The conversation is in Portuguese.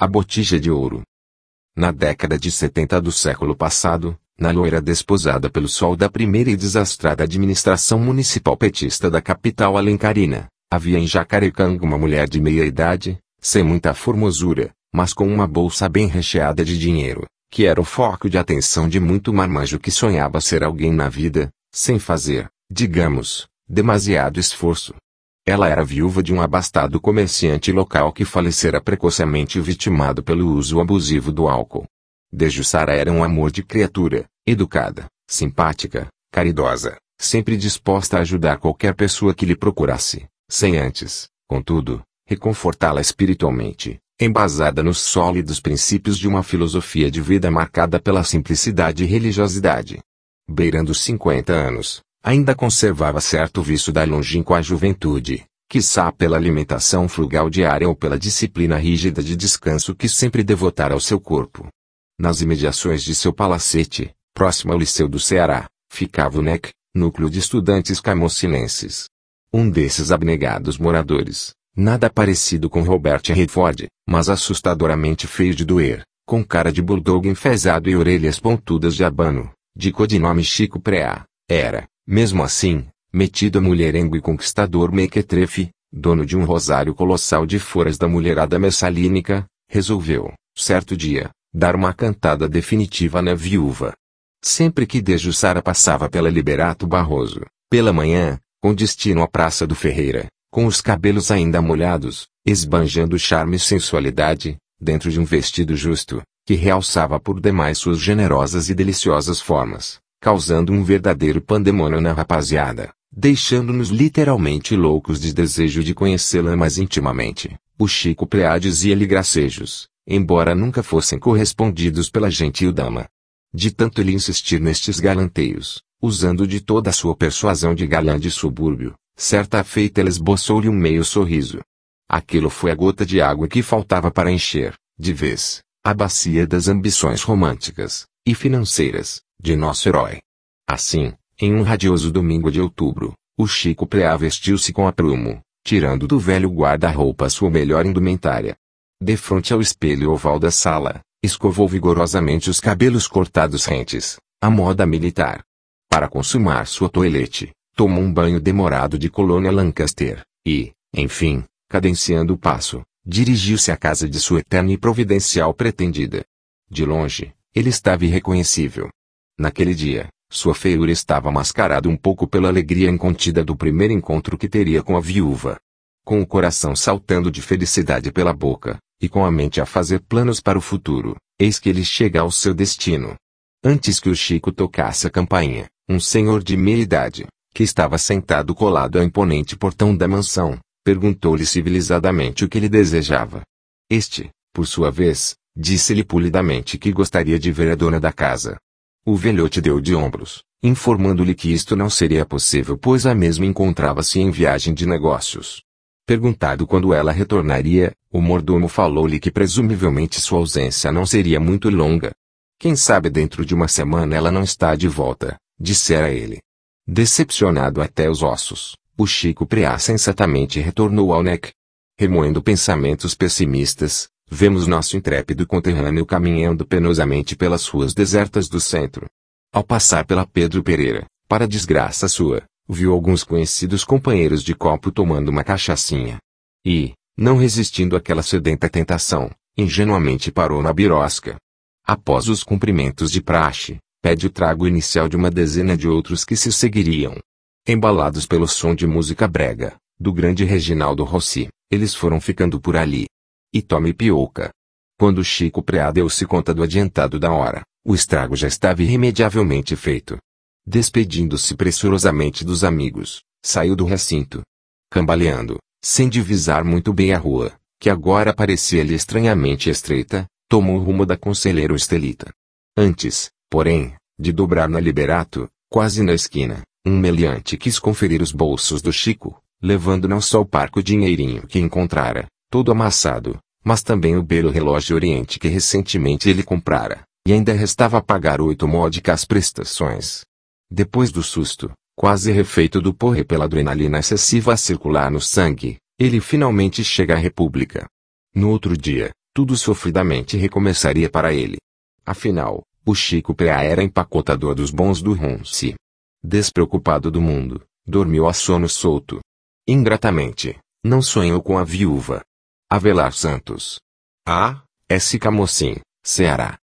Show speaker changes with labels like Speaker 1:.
Speaker 1: a botija de ouro. Na década de 70 do século passado, na loira desposada pelo sol da primeira e desastrada administração municipal petista da capital alencarina, havia em Jacarecanga uma mulher de meia idade, sem muita formosura, mas com uma bolsa bem recheada de dinheiro, que era o foco de atenção de muito marmanjo que sonhava ser alguém na vida, sem fazer, digamos, demasiado esforço. Ela era viúva de um abastado comerciante local que falecera precocemente vitimado pelo uso abusivo do álcool. Dejussara era um amor de criatura, educada, simpática, caridosa, sempre disposta a ajudar qualquer pessoa que lhe procurasse, sem antes, contudo, reconfortá-la espiritualmente, embasada nos sólidos princípios de uma filosofia de vida marcada pela simplicidade e religiosidade. Beirando os 50 anos, ainda conservava certo vício da longínqua juventude, quiçá pela alimentação frugal diária ou pela disciplina rígida de descanso que sempre devotara ao seu corpo. Nas imediações de seu palacete, próximo ao Liceu do Ceará, ficava o NEC, núcleo de estudantes camocinenses. Um desses abnegados moradores, nada parecido com Robert Redford, mas assustadoramente feio de doer, com cara de bulldog enfesado e orelhas pontudas de abano, de codinome Chico Preá, era, mesmo assim, metido a mulherengo e conquistador mequetrefe, dono de um rosário colossal de foras da mulherada messalínica, resolveu, certo dia, dar uma cantada definitiva na viúva. Sempre que Dejussara passava pela Liberato Barroso, pela manhã, com destino à Praça do Ferreira, com os cabelos ainda molhados, esbanjando charme e sensualidade, dentro de um vestido justo, que realçava por demais suas generosas e deliciosas formas, causando um verdadeiro pandemônio na rapaziada, deixando-nos literalmente loucos de desejo de conhecê-la mais intimamente. O Chico Preá dizia-lhe gracejos, embora nunca fossem correspondidos pela gentil dama. De tanto ele insistir nestes galanteios, usando de toda a sua persuasão de galã de subúrbio, certa feita ela esboçou-lhe um meio sorriso. Aquilo foi a gota de água que faltava para encher, de vez, a bacia das ambições românticas e financeiras, de nosso herói. Assim, em um radioso domingo de outubro, o Chico Preá vestiu-se com aprumo, tirando do velho guarda-roupa sua melhor indumentária. De frente ao espelho oval da sala, escovou vigorosamente os cabelos cortados rentes, a moda militar. Para consumar sua toilette, tomou um banho demorado de colônia Lancaster, e, enfim, cadenciando o passo, dirigiu-se à casa de sua eterna e providencial pretendida. De longe, ele estava irreconhecível. Naquele dia, sua feiura estava mascarada um pouco pela alegria incontida do primeiro encontro que teria com a viúva. Com o coração saltando de felicidade pela boca, e com a mente a fazer planos para o futuro, eis que ele chega ao seu destino. Antes que o Chico tocasse a campainha, um senhor de meia idade, que estava sentado colado ao imponente portão da mansão, perguntou-lhe civilizadamente o que ele desejava. Este, por sua vez, disse-lhe polidamente que gostaria de ver a dona da casa. O velhote deu de ombros, informando-lhe que isto não seria possível pois a mesma encontrava-se em viagem de negócios. Perguntado quando ela retornaria, o mordomo falou-lhe que presumivelmente sua ausência não seria muito longa. Quem sabe dentro de uma semana ela não está de volta, dissera ele. Decepcionado até os ossos, o Chico Preá sensatamente retornou ao NEC. Remoendo pensamentos pessimistas, Vemos nosso intrépido conterrâneo caminhando penosamente pelas ruas desertas do centro. Ao passar pela Pedro Pereira, para desgraça sua, viu alguns conhecidos companheiros de copo tomando uma cachaçinha. E, não resistindo àquela sedenta tentação, ingenuamente parou na birosca. Após os cumprimentos de praxe, pede o trago inicial de uma dezena de outros que se seguiriam. Embalados pelo som de música brega, do grande Reginaldo Rossi, eles foram ficando por ali, e tome piouca. Quando Chico Preá deu-se conta do adiantado da hora, o estrago já estava irremediavelmente feito. Despedindo-se pressurosamente dos amigos, saiu do recinto. Cambaleando, sem divisar muito bem a rua, que agora parecia-lhe estranhamente estreita, tomou o rumo da Conselheiro Estelita. Antes, porém, de dobrar na Liberato, quase na esquina, um meliante quis conferir os bolsos do Chico, levando não só o parco dinheirinho que encontrara, todo amassado, mas também o belo relógio Oriente que recentemente ele comprara, e ainda restava pagar oito módicas prestações. Depois do susto, quase refeito do porre pela adrenalina excessiva a circular no sangue, ele finalmente chega à República. No outro dia, tudo sofridamente recomeçaria para ele. Afinal, o Chico Pea era empacotador dos bons do Ronce. Despreocupado do mundo, dormiu a sono solto. Ingratamente, não sonhou com a viúva. Avelar Santos. A. S. Camocim, Ceará.